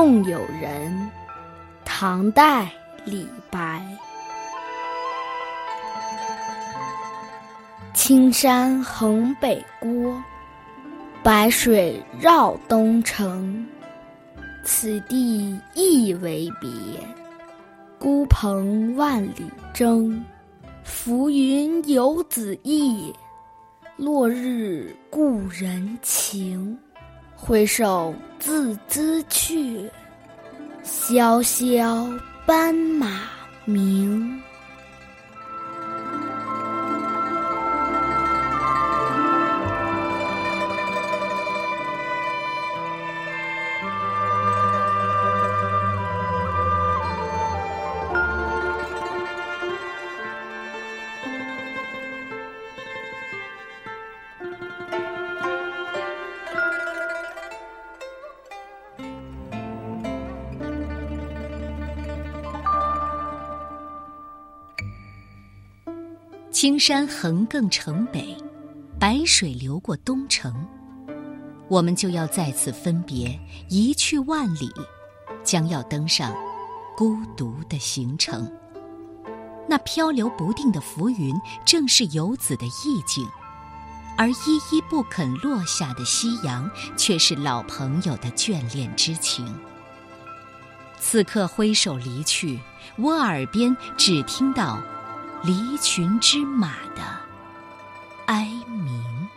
送友人，唐代李白。青山横北郭，白水绕东城。此地一为别，孤蓬万里征。浮云游子意，落日故人情。挥手自兹去，萧萧斑马鸣。青山横亘城北，白水流过东城。我们就要在此分别，一去万里，将要登上孤独的行程。那漂流不定的浮云，正是游子的意境；而依依不肯落下的夕阳，却是老朋友的眷恋之情。此刻挥手离去，我耳边只听到。离群之马的哀鸣，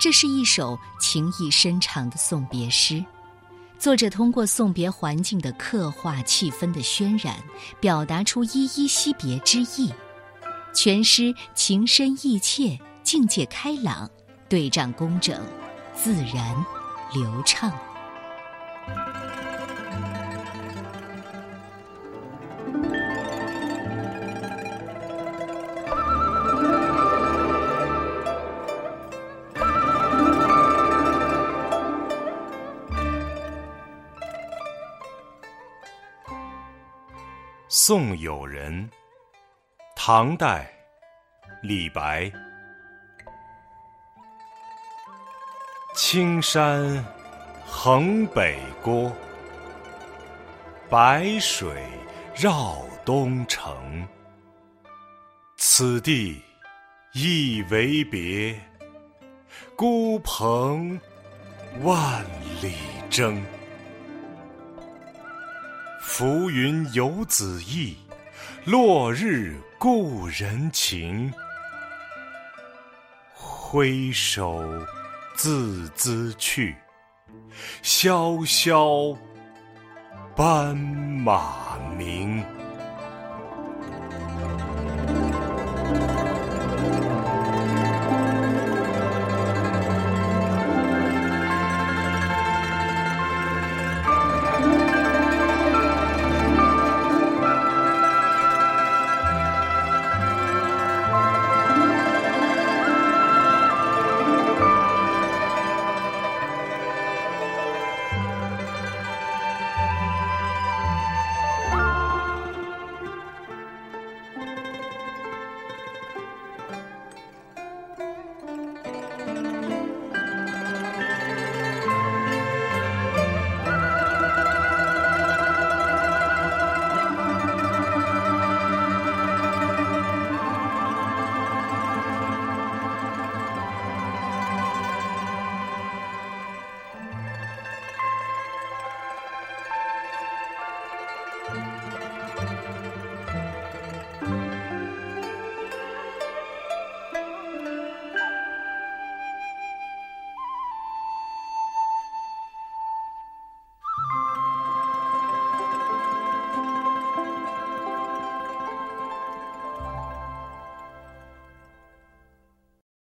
这是一首情意深长的送别诗。作者通过送别环境的刻画、气氛的渲染，表达出依依惜别之意。全诗情深意切，境界开朗，对仗工整，自然流畅。送友人，唐代，李白。青山横北郭，白水绕东城。此地一为别，孤蓬万里征。浮云游子意，落日故人情。挥手自兹去，萧萧斑马鸣。